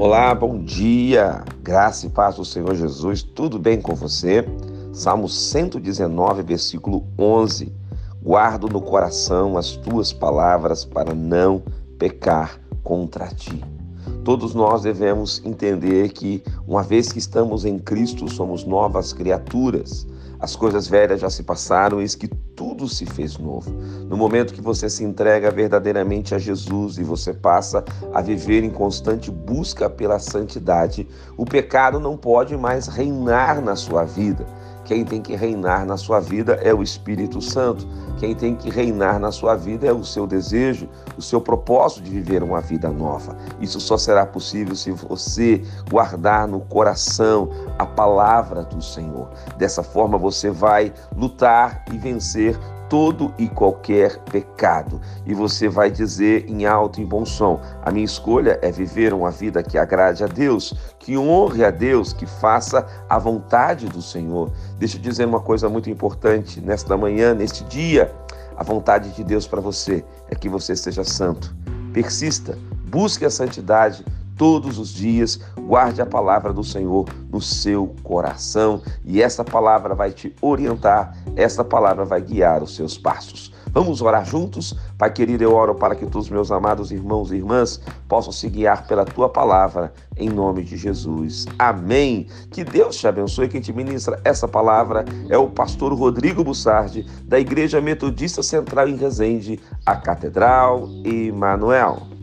Olá, bom dia, graça e paz do Senhor Jesus, tudo bem com você? Salmo 119, versículo 11: Guardo no coração as tuas palavras para não pecar contra ti. Todos nós devemos entender que, uma vez que estamos em Cristo, somos novas criaturas. As coisas velhas já se passaram, eis que tudo se fez novo. No momento que você se entrega verdadeiramente a Jesus e você passa a viver em constante busca pela santidade, o pecado não pode mais reinar na sua vida. Quem tem que reinar na sua vida é o Espírito Santo. Quem tem que reinar na sua vida é o seu desejo, o seu propósito de viver uma vida nova. Isso só será possível se você guardar no coração a palavra do Senhor. Dessa forma você vai lutar e vencer todo e qualquer pecado. E você vai dizer em alto e bom som: A minha escolha é viver uma vida que agrade a Deus, que honre a Deus, que faça a vontade do Senhor. Deixa eu dizer uma coisa muito importante nesta manhã, neste dia. A vontade de Deus para você é que você seja santo. Persista, busque a santidade todos os dias, guarde a palavra do Senhor no seu coração e essa palavra vai te orientar, essa palavra vai guiar os seus passos. Vamos orar juntos? Pai querido, eu oro para que todos meus amados irmãos e irmãs possam se guiar pela tua palavra, em nome de Jesus. Amém. Que Deus te abençoe. Quem te ministra essa palavra é o pastor Rodrigo Bussardi, da Igreja Metodista Central em Resende, a Catedral Emanuel.